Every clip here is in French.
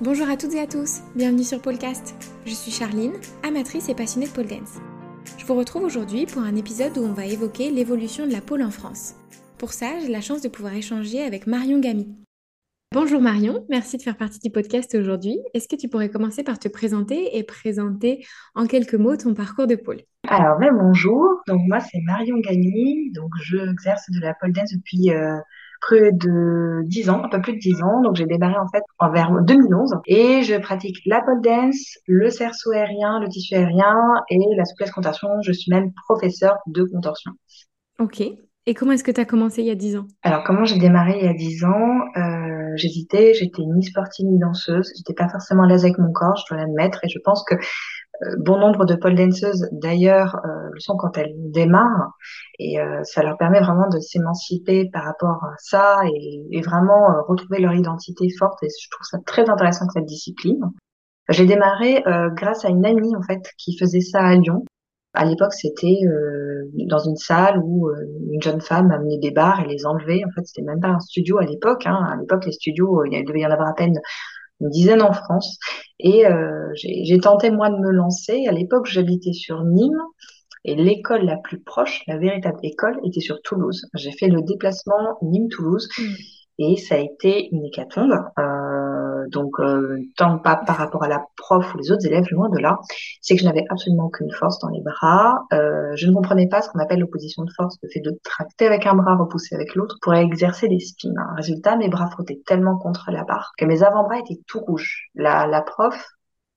Bonjour à toutes et à tous, bienvenue sur Polecast. Je suis Charline, amatrice et passionnée de pole dance. Je vous retrouve aujourd'hui pour un épisode où on va évoquer l'évolution de la pole en France. Pour ça, j'ai la chance de pouvoir échanger avec Marion Gamy. Bonjour Marion, merci de faire partie du podcast aujourd'hui. Est-ce que tu pourrais commencer par te présenter et présenter en quelques mots ton parcours de pôle Alors, ben, bonjour, donc moi c'est Marion Gagny, donc je exerce de la pole dance depuis euh, près de 10 ans, un peu plus de 10 ans, donc j'ai démarré en fait en vers 2011 et je pratique la pole dance, le cerceau aérien, le tissu aérien et la souplesse contorsion, je suis même professeur de contorsion. Ok, et comment est-ce que tu as commencé il y a 10 ans? Alors, comment j'ai démarré il y a 10 ans? Euh, J'hésitais, j'étais ni sportive ni danseuse. J'étais pas forcément à l'aise avec mon corps, je dois l'admettre. Et je pense que bon nombre de pole danseuses, d'ailleurs, euh, le sont quand elles démarrent. Et euh, ça leur permet vraiment de s'émanciper par rapport à ça et, et vraiment euh, retrouver leur identité forte. Et je trouve ça très intéressant cette discipline. J'ai démarré grâce à une amie en fait qui faisait ça à Lyon. À l'époque, c'était euh, dans une salle où euh, une jeune femme amenait des barres et les enlevait. En fait, c'était même pas un studio à l'époque. Hein. À l'époque, les studios, il devait y en avoir à peine une dizaine en France. Et euh, j'ai tenté moi de me lancer. À l'époque, j'habitais sur Nîmes. Et l'école la plus proche, la véritable école, était sur Toulouse. J'ai fait le déplacement Nîmes-Toulouse mmh. Et ça a été une hécatombe. Euh, donc euh, tant pas par rapport à la prof ou les autres élèves, loin de là, c'est que je n'avais absolument aucune force dans les bras. Euh, je ne comprenais pas ce qu'on appelle l'opposition de force, le fait de tracter avec un bras, repousser avec l'autre pour exercer des spins. Résultat, mes bras frottaient tellement contre la barre que mes avant-bras étaient tout rouges. La, la prof,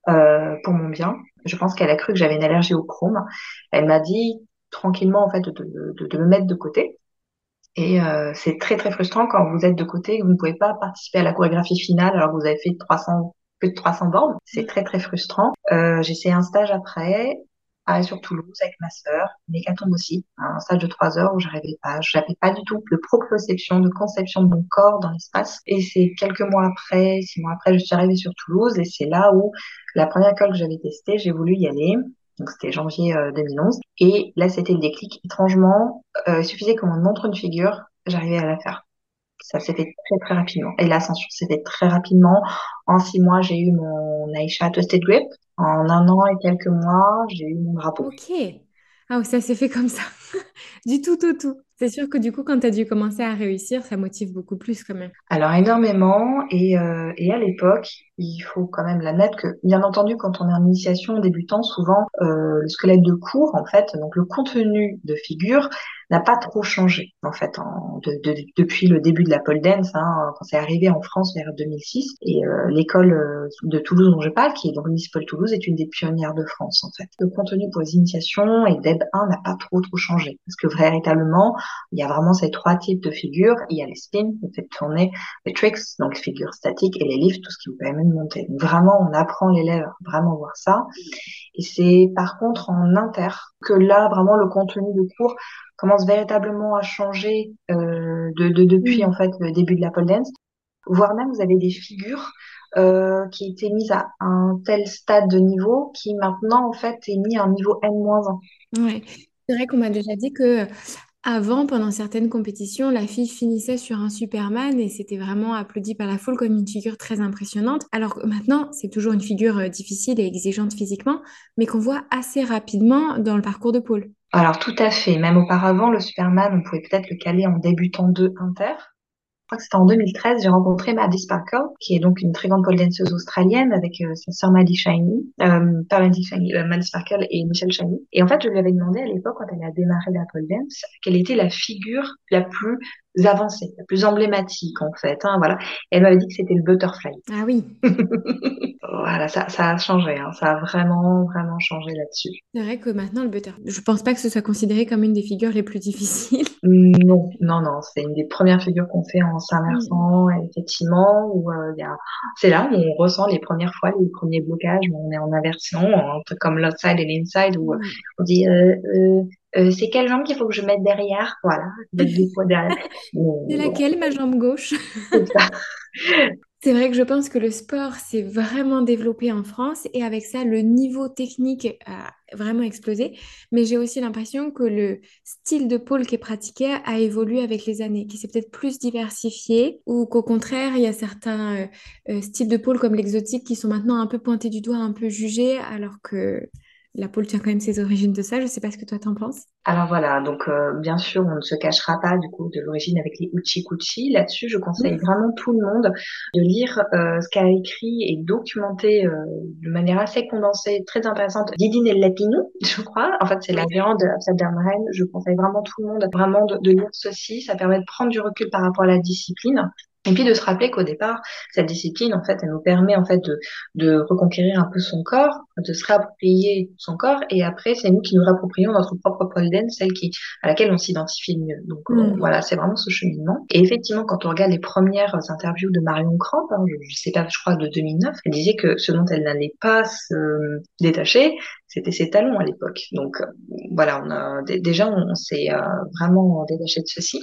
euh, pour mon bien, je pense qu'elle a cru que j'avais une allergie au chrome. Elle m'a dit tranquillement en fait de, de, de me mettre de côté et euh, c'est très très frustrant quand vous êtes de côté et que vous ne pouvez pas participer à la chorégraphie finale alors que vous avez fait 300, plus de 300 bornes. C'est très très frustrant. Euh, j'ai fait un stage après à, sur Toulouse avec ma sœur, mécatombe aussi, un stage de trois heures où j'arrivais pas, j'avais pas du tout de proprioception, de conception de mon corps dans l'espace. Et c'est quelques mois après, six mois après, je suis arrivée sur Toulouse et c'est là où la première école que j'avais testée, j'ai voulu y aller. Donc c'était janvier 2011. Euh, et là, c'était le déclic. Étrangement, euh, il suffisait qu'on me montre une figure, j'arrivais à la faire. Ça s'est fait très très rapidement. Et l'ascension s'est fait très rapidement. En six mois, j'ai eu mon Aisha Twisted Grip. En un an et quelques mois, j'ai eu mon drapeau. Ok. Ah, ça s'est fait comme ça. du tout au tout. C'est sûr que du coup, quand tu as dû commencer à réussir, ça motive beaucoup plus quand même. Alors énormément. Et, euh, et à l'époque, il faut quand même l'admettre que, bien entendu, quand on est en initiation débutant, souvent euh, le squelette de cours, en fait, donc le contenu de figure n'a pas trop changé en fait depuis le début de la pole dance, hein, quand c'est arrivé en France vers 2006. Et euh, l'école de Toulouse dont je parle, qui est donc Miss Paul Toulouse, est une des pionnières de France en fait. Le contenu pour les initiations et DEB 1 n'a pas trop trop changé parce que véritablement il y a vraiment ces trois types de figures. Il y a les spins, le fait de tourner, les tricks, donc les figures statiques et les lifts, tout ce qui vous permet de monter. Donc vraiment on apprend l'élève à vraiment voir ça. Et c'est par contre en inter que là vraiment le contenu de cours commence véritablement à changer euh, de, de, depuis en fait le début de la pole dance, voire même vous avez des figures euh, qui étaient mises à un tel stade de niveau qui maintenant en fait est mis à un niveau N-1. Ouais. C'est vrai qu'on m'a déjà dit que avant, pendant certaines compétitions, la fille finissait sur un Superman et c'était vraiment applaudi par la foule comme une figure très impressionnante. Alors que maintenant, c'est toujours une figure euh, difficile et exigeante physiquement, mais qu'on voit assez rapidement dans le parcours de pôle. Alors tout à fait. Même auparavant, le Superman, on pouvait peut-être le caler en débutant de inter. Crois que c'était en 2013, j'ai rencontré Maddie Sparkle, qui est donc une très grande pole danseuse australienne avec euh, sa sœur Maddie Shiny, euh, pas Maddie Shiny, euh, Maddie Sparkle et Michelle Shiny. Et en fait, je lui avais demandé à l'époque, quand elle a démarré la pole dance, quelle était la figure la plus avancée, la plus emblématique en fait. Hein, voilà. elle m'avait dit que c'était le butterfly. Ah oui. voilà, ça, ça a changé. Hein, ça a vraiment, vraiment changé là-dessus. C'est vrai que maintenant, le butterfly, je pense pas que ce soit considéré comme une des figures les plus difficiles. Non, non, non. C'est une des premières figures qu'on fait en s'immersant, mm. effectivement, où euh, y a... c'est là où on ressent les premières fois les premiers blocages, où on est en inversion, un truc comme l'outside et l'inside, où mm. on dit euh, euh, euh, c'est quelle jambe qu'il faut que je mette derrière? Voilà, mettre des poids derrière. C'est laquelle, ma jambe gauche? C'est vrai que je pense que le sport s'est vraiment développé en France et avec ça, le niveau technique a vraiment explosé. Mais j'ai aussi l'impression que le style de pole qui est pratiqué a évolué avec les années, qui s'est peut-être plus diversifié ou qu'au contraire, il y a certains euh, euh, styles de pole comme l'exotique qui sont maintenant un peu pointés du doigt, un peu jugés, alors que la pole tient quand même ses origines de ça. Je ne sais pas ce que toi t'en penses. Alors voilà, donc euh, bien sûr, on ne se cachera pas du coup de l'origine avec les Uchi Kuchi. Là-dessus, je conseille vraiment tout le monde de lire euh, ce qu'a écrit et documenté euh, de manière assez condensée, très intéressante, Didine El Lapinou, je crois. En fait, c'est la viande de Amsterdam Rennes. Je conseille vraiment tout le monde vraiment de, de lire ceci. Ça permet de prendre du recul par rapport à la discipline. Et puis de se rappeler qu'au départ, cette discipline, en fait, elle nous permet en fait de, de reconquérir un peu son corps, de se réapproprier son corps, et après, c'est nous qui nous réapproprions notre propre pole dance, celle qui, à laquelle on s'identifie mieux. Donc mm. voilà, c'est vraiment ce cheminement. Et effectivement, quand on regarde les premières interviews de Marion Cramp, hein, je, je, sais pas, je crois de 2009, elle disait que ce dont elle n'allait pas se détacher, c'était ses talons à l'époque. Donc euh, voilà, on a déjà on, s'est euh, vraiment détaché de ceci.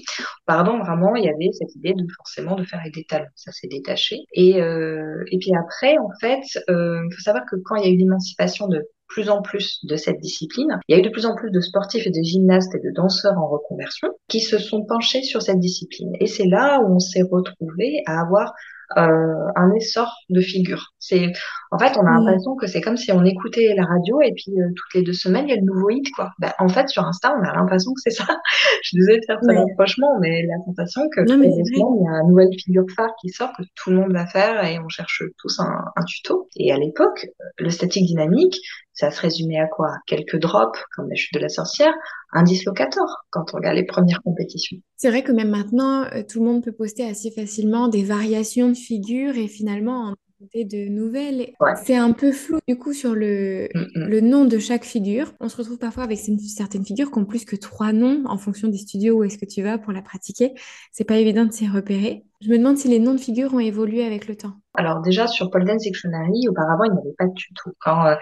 Pardon, vraiment, il y avait cette idée de forcément de faire avec des talons. Ça s'est détaché. Et euh, et puis après, en fait, il faut savoir que quand il y a eu l'émancipation de plus en plus de cette discipline. Il y a eu de plus en plus de sportifs et de gymnastes et de danseurs en reconversion qui se sont penchés sur cette discipline. Et c'est là où on s'est retrouvé à avoir euh, un essor de figures. C'est, en fait, on a l'impression que c'est comme si on écoutait la radio et puis euh, toutes les deux semaines il y a le nouveau hit quoi. Ben, en fait, sur Insta, on a l'impression que c'est ça. Je suis désolée de faire ça ouais. franchement, mais la sensation que non, mais il y a une nouvelle figure phare qui sort que tout le monde va faire et on cherche tous un, un tuto. Et à l'époque, le statique dynamique, ça se résumait à quoi? Quelques drops, comme la chute de la sorcière, un dislocator quand on regarde les premières compétitions. C'est vrai que même maintenant, euh, tout le monde peut poster assez facilement des variations de figures et finalement de nouvelles. C'est un peu flou du coup sur le, mm, mm. le nom de chaque figure. On se retrouve parfois avec certaines figures qui ont plus que trois noms en fonction des studios où est-ce que tu vas pour la pratiquer. C'est pas évident de s'y repérer. Je me demande si les noms de figures ont évolué avec le temps. Alors déjà sur Pole Dance Dictionary, auparavant il n'y avait pas de tuto. Quand euh,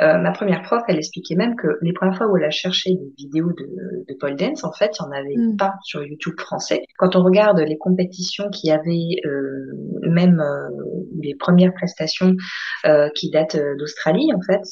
euh, ma première prof, elle expliquait même que les premières fois où elle a cherché des vidéos de, de pole dance, en fait, il n'y en avait mm. pas sur YouTube français. Quand on regarde les compétitions qui avaient euh, même euh, les premières prestations euh, qui datent d'Australie, en fait,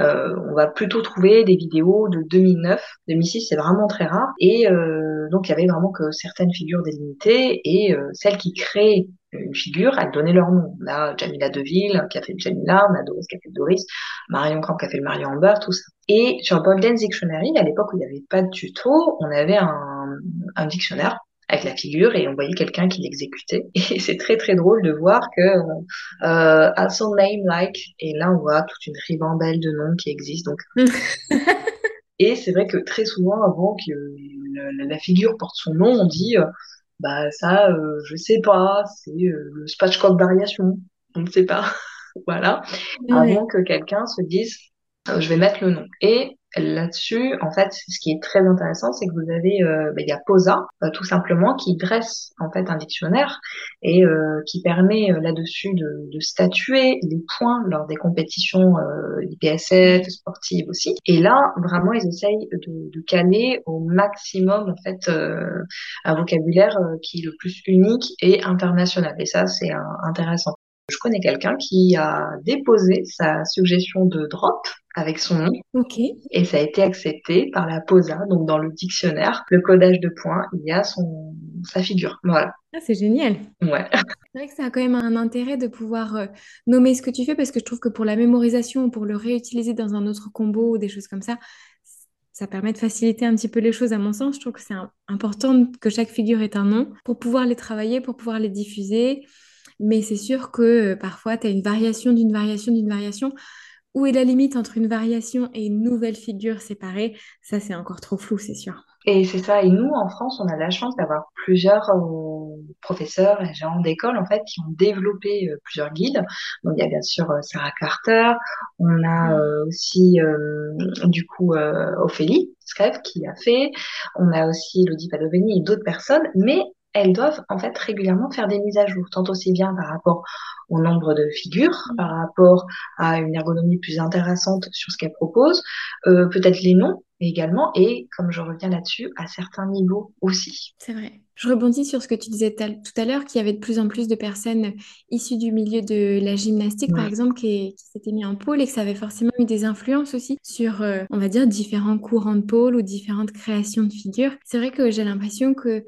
euh, on va plutôt trouver des vidéos de 2009. 2006, c'est vraiment très rare. Et euh, donc, il y avait vraiment que certaines figures délimitées et euh, celles qui créent une figure, elles donnaient leur nom. On a Jamila Deville qui a fait Jamila, on a Doris qui a fait Doris, Marion Camp qui a fait le Marion Amber, tout ça. Et sur Golden Dictionary, à l'époque où il n'y avait pas de tuto, on avait un, un dictionnaire avec la figure et on voyait quelqu'un qui l'exécutait. Et c'est très très drôle de voir que euh, à son name like et là on voit toute une ribambelle de noms qui existent. Donc et c'est vrai que très souvent avant que la, figure porte son nom, on dit euh, bah ça euh, je sais pas, c'est euh, le spatchcock variation, on ne sait pas. voilà, avant que quelqu'un se dise euh, je vais mettre le nom. Et là-dessus, en fait, ce qui est très intéressant, c'est que vous avez, euh, ben, il y a POSA, euh, tout simplement, qui dresse en fait un dictionnaire et euh, qui permet euh, là-dessus de, de, statuer les points lors des compétitions IPSF, sportives aussi. Et là, vraiment, ils essayent de, de caler au maximum en fait un vocabulaire qui est le plus unique et international. Et ça, c'est intéressant. Je connais quelqu'un qui a déposé sa suggestion de drop avec son nom. Et ça a été accepté par la POSA, donc dans le dictionnaire, le codage de points, il y a son, sa figure. Voilà. Ah, c'est génial. Ouais. C'est vrai que ça a quand même un intérêt de pouvoir euh, nommer ce que tu fais parce que je trouve que pour la mémorisation ou pour le réutiliser dans un autre combo ou des choses comme ça, ça permet de faciliter un petit peu les choses à mon sens. Je trouve que c'est important que chaque figure ait un nom pour pouvoir les travailler, pour pouvoir les diffuser. Mais c'est sûr que euh, parfois, tu as une variation d'une variation d'une variation. Où est la limite entre une variation et une nouvelle figure séparée? Ça, c'est encore trop flou, c'est sûr. Et c'est ça. Et nous, en France, on a la chance d'avoir plusieurs euh, professeurs et gens d'école, en fait, qui ont développé euh, plusieurs guides. Donc, il y a bien sûr Sarah Carter. On a aussi, du coup, Ophélie Screv qui a fait. On a aussi Elodie Padoveni et d'autres personnes. Mais elles doivent en fait régulièrement faire des mises à jour, tant aussi bien par rapport au nombre de figures, par rapport à une ergonomie plus intéressante sur ce qu'elles proposent, euh, peut-être les noms également, et comme je reviens là-dessus, à certains niveaux aussi. C'est vrai. Je rebondis sur ce que tu disais tout à l'heure, qu'il y avait de plus en plus de personnes issues du milieu de la gymnastique, par exemple, qui, s'étaient mis en pôle et que ça avait forcément eu des influences aussi sur, euh, on va dire, différents courants de pôle ou différentes créations de figures. C'est vrai que j'ai l'impression que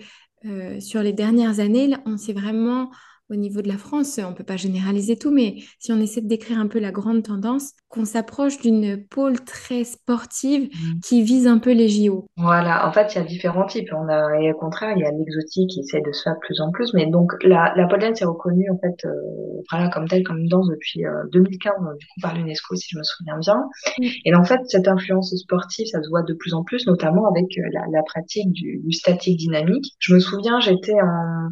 sur les dernières années, on s'est vraiment au niveau de la France, on ne peut pas généraliser tout, mais si on essaie de décrire un peu la grande tendance, qu'on s'approche d'une pôle très sportive mm. qui vise un peu les JO. Voilà, en fait, il y a différents types. On a, et au contraire, il y a l'exotique qui essaie de se faire de plus en plus. Mais donc, la, la pole dance est reconnue, en fait, euh, voilà, comme telle, comme une danse depuis 2015, euh, du coup, par l'UNESCO, si je me souviens bien. Mm. Et en fait, cette influence sportive, ça se voit de plus en plus, notamment avec euh, la, la pratique du, du statique dynamique. Je me souviens, j'étais en,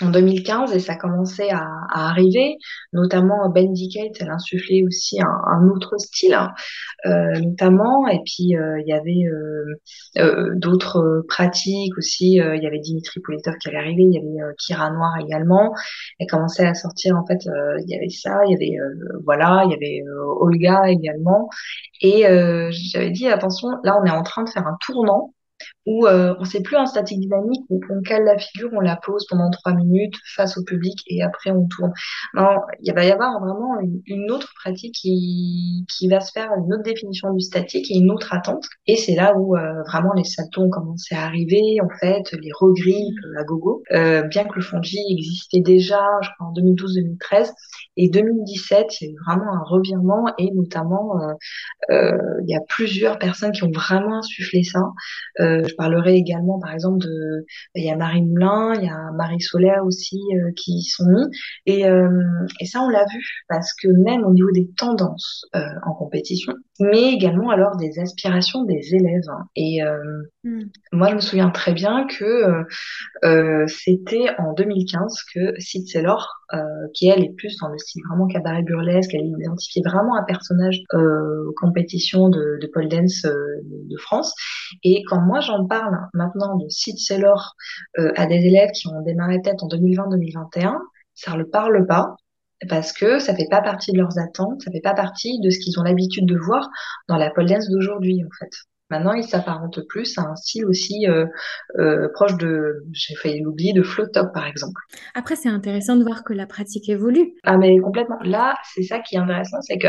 en 2015 et ça commençait à, à arriver, notamment Ben Kate, elle insufflait aussi un, un autre style, hein, euh, notamment, et puis euh, il y avait euh, euh d'autres pratiques aussi, euh, il y avait Dimitri Politov qui allait arriver, il y avait Kira Noir également, elle commençait à sortir en fait, il y avait ça, il y avait voilà, il y avait Olga également, et j'avais dit attention, là on est en train de faire un tournant où euh, on sait plus un statique dynamique où on cale la figure, on la pose pendant trois minutes face au public et après on tourne. Non, il va y avoir vraiment une, autre pratique qui, qui va se faire, une autre définition du statique et une autre attente. Et c'est là où euh, vraiment les saltons ont commencé à arriver, en fait, les regrippes à gogo, euh, bien que le fonji existait déjà, je crois, en 2012-2013. Et 2017, il y a eu vraiment un revirement et notamment, euh, euh, il y a plusieurs personnes qui ont vraiment insufflé ça. Euh, parlerai également, par exemple, de, il y a Marie Moulin, il y a Marie Solaire aussi euh, qui sont mis. Et, euh, et ça, on l'a vu parce que même au niveau des tendances euh, en compétition, mais également alors des aspirations des élèves. Hein. Et hmm. moi, je me souviens très bien que c'était en 2015 que Sid Saylor, qui elle est plus dans le style vraiment cabaret burlesque, elle identifiait vraiment un personnage aux compétitions de, de pole dance de France. Et quand moi j'en parle maintenant de Sid Saylor euh, à des élèves qui ont démarré peut-être en 2020-2021, ça ne le parle pas parce que ça fait pas partie de leurs attentes, ça fait pas partie de ce qu'ils ont l'habitude de voir dans la pole dance d'aujourd'hui en fait. Maintenant, ils s'apparentent plus à un style aussi euh, euh, proche de, j'ai failli l'oublier, de flow top par exemple. Après, c'est intéressant de voir que la pratique évolue. Ah mais complètement. Là, c'est ça qui est intéressant, c'est que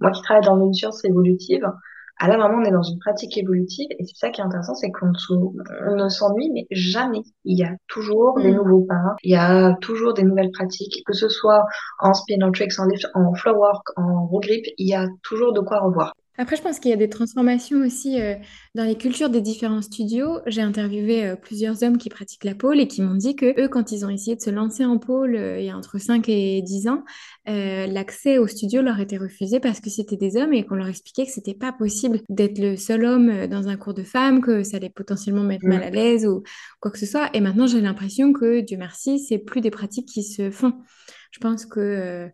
moi qui travaille dans une science évolutive, à la moment, on est dans une pratique évolutive et c'est ça qui est intéressant, c'est qu'on ne s'ennuie, mais jamais. Il y a toujours des mm. nouveaux pas, il y a toujours des nouvelles pratiques, que ce soit en spin, en tricks, en lift, en flow work, en road grip, il y a toujours de quoi revoir. Après, je pense qu'il y a des transformations aussi euh, dans les cultures des différents studios. J'ai interviewé euh, plusieurs hommes qui pratiquent la pole et qui m'ont dit que eux, quand ils ont essayé de se lancer en pole euh, il y a entre 5 et 10 ans, l'accès au studio leur était refusé parce que c'était des hommes et qu'on leur expliquait que c'était pas possible d'être le seul homme dans un cours de femmes, que ça allait potentiellement mettre mal à l'aise ou quoi que ce soit. Et maintenant, j'ai l'impression que, Dieu merci, c'est plus des pratiques qui se font. Je pense que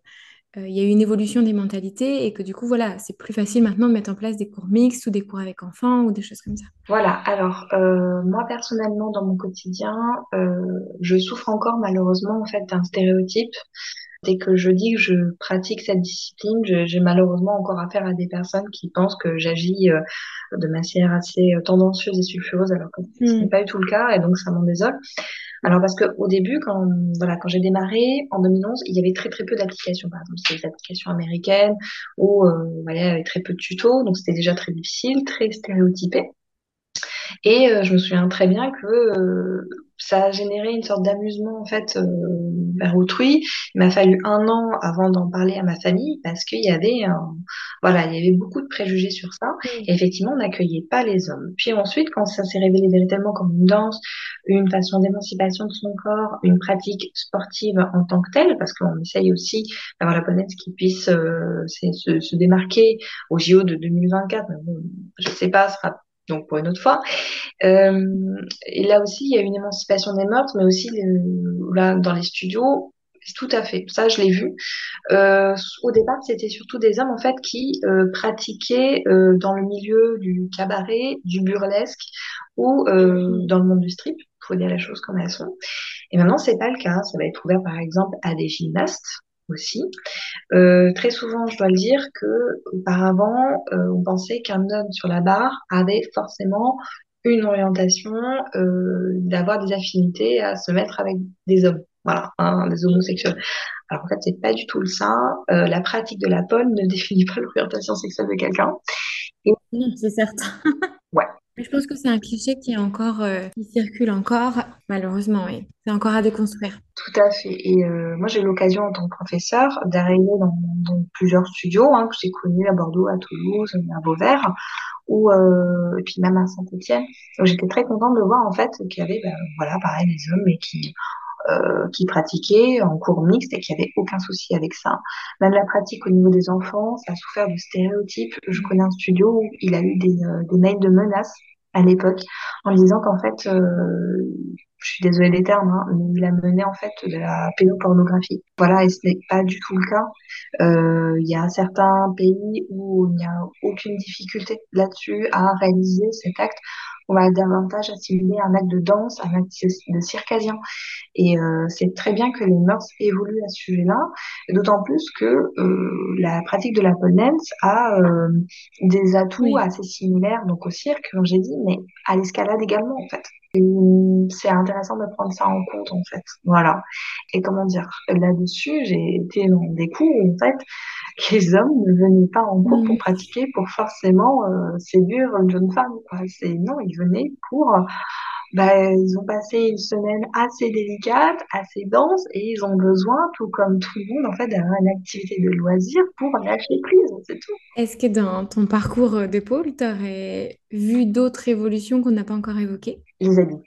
il y a eu une évolution des mentalités et que du coup, voilà, c'est plus facile maintenant de mettre en place des cours mixtes ou des cours avec enfants ou des choses comme ça. Voilà, alors euh, moi personnellement, dans mon quotidien, euh, je souffre encore malheureusement en fait d'un stéréotype. Dès que je dis que je pratique cette discipline, j'ai malheureusement encore affaire à des personnes qui pensent que j'agis de manière assez tendancieuse et sulfureuse alors que ce hmm. n'est pas du tout le cas et donc ça m'en désole. Alors parce que au début, quand voilà, quand j'ai démarré en 2011, il y avait très très peu d'applications. Par exemple, c'était des applications américaines où euh, voilà, il y avait très peu de tutos, donc c'était déjà très difficile, très stéréotypé. Et euh, je me souviens très bien que euh, ça a généré une sorte d'amusement en fait euh, vers autrui. Il m'a fallu un an avant d'en parler à ma famille parce qu'il y avait voilà, il y avait beaucoup de préjugés sur ça. Et effectivement, on n'accueillait pas les hommes. Puis ensuite, quand ça s'est révélé véritablement comme une danse, une façon d'émancipation de son corps, une pratique sportive en tant que telle, parce qu'on essaye aussi d'avoir la planète qui puisse se, se, démarquer au JO de 2024. Mais bon, je sais pas, ce sera donc pour une autre fois. Euh, et là aussi, il y a une émancipation des meurtres, mais aussi là, dans les studios, tout à fait. Ça, je l'ai vu. Euh, au départ, c'était surtout des hommes en fait qui euh, pratiquaient euh, dans le milieu du cabaret, du burlesque ou euh, dans le monde du strip. Faut dire les choses comme elles sont. Et maintenant, c'est pas le cas. Ça va être ouvert par exemple à des gymnastes aussi. Euh, très souvent, je dois le dire, que auparavant, euh, on pensait qu'un homme sur la barre avait forcément une orientation, euh, d'avoir des affinités à se mettre avec des hommes, voilà, hein, des homosexuels. Alors en fait, c'est pas du tout le ça. Euh, la pratique de la pole ne définit pas l'orientation sexuelle de quelqu'un. Et... C'est certain. ouais. Je pense que c'est un cliché euh, qui circule encore, malheureusement, oui. C'est encore à déconstruire. Tout à fait. Et euh, moi, j'ai eu l'occasion en tant que professeur d'arriver dans, plusieurs studios hein, que j'ai connus à Bordeaux, à Toulouse, à Beauvert, ou euh, et puis même à Saint-Étienne. J'étais très contente de voir en fait qu'il y avait, ben, voilà, pareil, des hommes, mais qui euh, qui pratiquaient en cours mixte et qui avait aucun souci avec ça. Même la pratique au niveau des enfants, ça a souffert de stéréotypes. Je connais un studio où il a eu des, euh, mails de menaces à l'époque en disant qu'en fait, euh, je suis désolée des termes, hein, il a mené en fait de la pédopornographie. Voilà, et ce n'est pas du tout le cas. Il y a certains pays où il n'y a aucune difficulté là-dessus à réaliser cet acte on va davantage assimiler un acte de danse, un acte de circadien. Et euh, c'est très bien que les mœurs évoluent à ce sujet-là, d'autant plus que euh, la pratique de la pole dance a euh, des atouts assez similaires donc au cirque, comme j'ai dit, mais à l'escalade également en fait. C'est intéressant de prendre ça en compte en fait. Voilà. Et comment dire, là-dessus, j'ai été dans des cours en fait, les hommes ne venaient pas en cours pour mm. pratiquer, pour forcément euh, séduire une jeune femme. C'est non, ils venaient pour bah, ils ont passé une semaine assez délicate, assez dense, et ils ont besoin, tout comme tout le monde, en fait, d'avoir une activité de loisir pour lâcher prise, c'est tout. Est-ce que dans ton parcours d'épaule, tu aurais vu d'autres évolutions qu'on n'a pas encore évoquées? Les habits.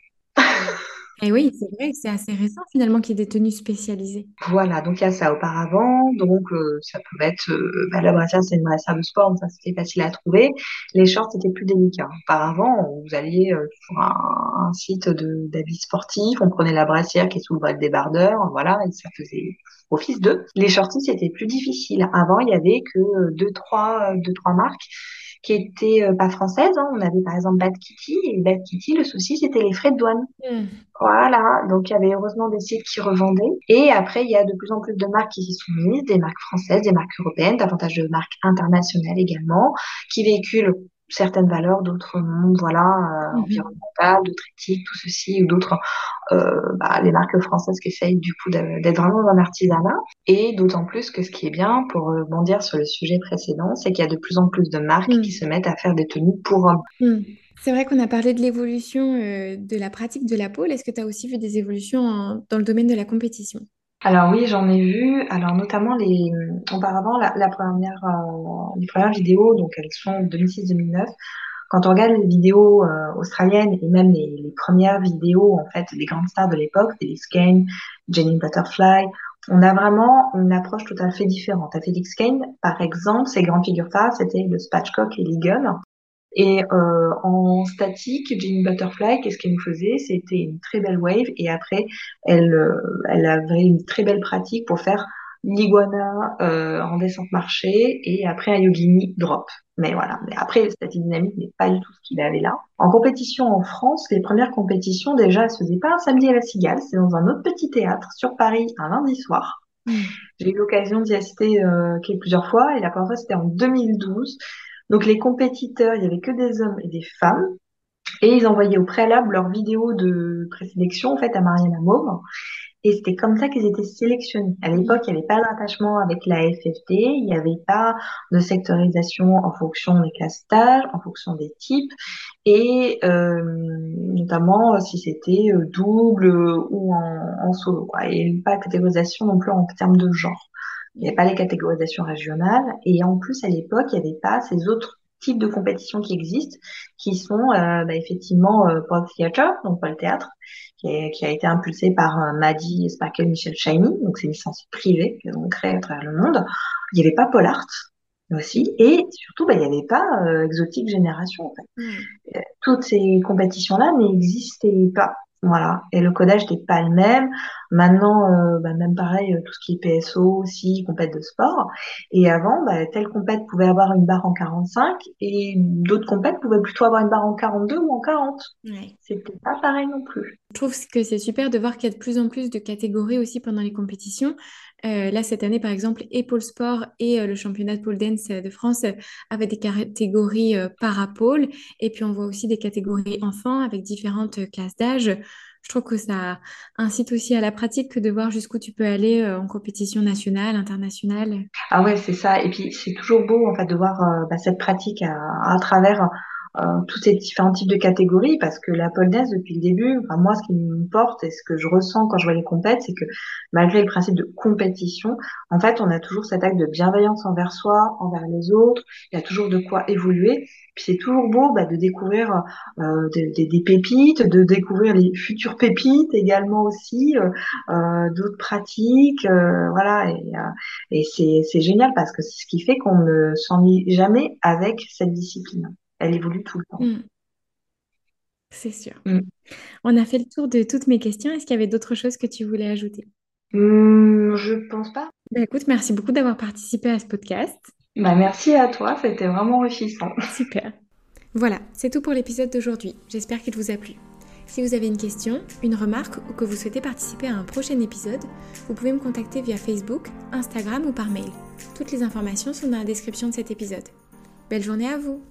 Et oui, c'est vrai c'est assez récent finalement qu'il y ait des tenues spécialisées. Voilà, donc il y a ça auparavant. Donc euh, ça pouvait être euh, bah, la brassière, c'est une brassière de sport, donc ça c'était facile à trouver. Les shorts c'était plus délicat. Auparavant, vous alliez euh, sur un, site de d'habits sportifs, on prenait la brassière qui est sous le débardeur, voilà, et ça faisait office d'eux. Les shorties c'était plus difficile. Avant, il y avait que deux trois deux trois marques qui étaient euh, pas françaises. Hein. On avait par exemple Bad Kitty et Bad Kitty, le souci c'était les frais de douane. Hmm. Voilà, donc il y avait heureusement des sites qui revendaient. Et après, il y a de plus en plus de marques qui s'y sont mises, des marques françaises, des marques européennes, davantage de marques internationales également, qui véhiculent certaines valeurs, d'autres non, voilà, euh, mhm. environnementales, d'autres éthiques, tout ceci, ou d'autres, euh, bah, les marques françaises qui essayent du coup d'être vraiment dans un artisanat. Et d'autant plus que ce qui est bien, pour rebondir sur le sujet précédent, c'est qu'il y a de plus en plus de marques mm. qui se mettent à faire des tenues pour hommes. Mm. C'est vrai qu'on a parlé de l'évolution euh, de la pratique de la pole. Est-ce que tu as aussi vu des évolutions dans le domaine de la compétition? Alors oui, j'en ai vu. Alors notamment les, auparavant la, la première, euh, les premières vidéos, donc elles sont 2006-2009. Quand on regarde les vidéos euh, australiennes et même les, les, premières vidéos en fait des grandes stars de l'époque, Felix Kane, Jenny Butterfly, on a vraiment une approche tout à fait différente. À Felix Kane, par exemple, ses grandes figures phares, c'était le Spatchcock et l'Eagle. Et euh, en statique, Jenny Butterfly, qu'est-ce qu'elle nous faisait? C'était une très belle wave et après, elle, euh, elle avait une très belle pratique pour faire l'iguana euh, en descente marché et après un yogini drop. Mais voilà. Mais après, le statique dynamique n'est pas du tout ce qu'il avait là. En compétition en France, les premières compétitions, déjà, elles se faisaient pas un samedi à la Cigale, c'est dans un autre petit théâtre sur Paris un lundi soir. Hmm. J'ai eu l'occasion d'y assister euh, plusieurs fois et la première fois, c'était en 2012. Donc les compétiteurs, il y avait que des hommes et des femmes. Et ils envoyaient au préalable leurs vidéos de présélection en fait à Marianne Mauve. Et c'était comme ça qu'ils étaient sélectionnés. À l'époque, il n'y avait pas d'attachement avec la FFT, il n'y avait pas de sectorisation en fonction des classes d'âge, en fonction des types, et euh, notamment si c'était euh, double ou en, en solo. Quoi. N'y avait pas de catégorisation non plus en termes de genre. Il n'y avait pas les catégorisations régionales. Et en plus, à l'époque, il n'y avait pas ces autres types de compétitions qui existent, qui sont euh, bah, effectivement euh, Paul Theatre, donc Paul Théâtre, qui, qui, a été impulsé par euh, Maddy Sparkle Michel Shiny, donc c'est une licence privée qu'ils ont créée à travers le monde. Il n'y avait pas Paul Art aussi, et surtout, bah, il n'y avait pas euh, Exotique Génération. En fait. Mmh. Toutes ces compétitions-là n'existaient pas. Voilà. Et le codage n'était pas le même. Maintenant, euh, bah, même pareil, euh, tout ce qui est PSO aussi, compète de sport. Et avant, bah, telle compète pouvait avoir une barre en 45 et d'autres compètes pouvaient plutôt avoir une barre en 42 ou en 40. Ouais. C'était pas pareil non plus. Je trouve que c'est super de voir qu'il y a de plus en plus de catégories aussi pendant les compétitions. Là, cette année, par exemple, et Pôle Sport et le championnat de pole dance de France avaient des catégories parapôle. Et puis, on voit aussi des catégories enfants avec différentes classes d'âge. Je trouve que ça incite aussi à la pratique que de voir jusqu'où tu peux aller en compétition nationale, internationale. Ah ouais, c'est ça. Et puis, c'est toujours beau, en fait, de voir bah, cette pratique à travers euh, tous ces différents types de catégories parce que la pole depuis le début, enfin moi ce qui me porte et ce que je ressens quand je vois les compètes, c'est que malgré le principe de compétition, en fait on a toujours cet acte de bienveillance envers soi, envers les autres, il y a toujours de quoi évoluer. Puis c'est toujours beau bah, de découvrir euh, des, des, pépites, de découvrir les futures pépites également aussi, euh, euh d'autres pratiques, euh, voilà. Et, et c'est génial parce que c'est ce qui fait qu'on ne s'ennuie jamais avec cette discipline elle évolue tout le temps. Mm. C'est sûr. Mm. On a fait le tour de toutes mes questions. Est-ce qu'il y avait d'autres choses que tu voulais ajouter? Mm, Je pense pas. Bah, écoute, merci beaucoup d'avoir participé à ce podcast. Bah, merci à toi, c'était vraiment enrichissant. Super. Voilà, c'est tout pour l'épisode d'aujourd'hui. J'espère qu'il vous a plu. Si vous avez une question, une remarque ou que vous souhaitez participer à un prochain épisode, vous pouvez me contacter via Facebook, Instagram ou par mail. Toutes les informations sont dans la description de cet épisode. Belle journée à vous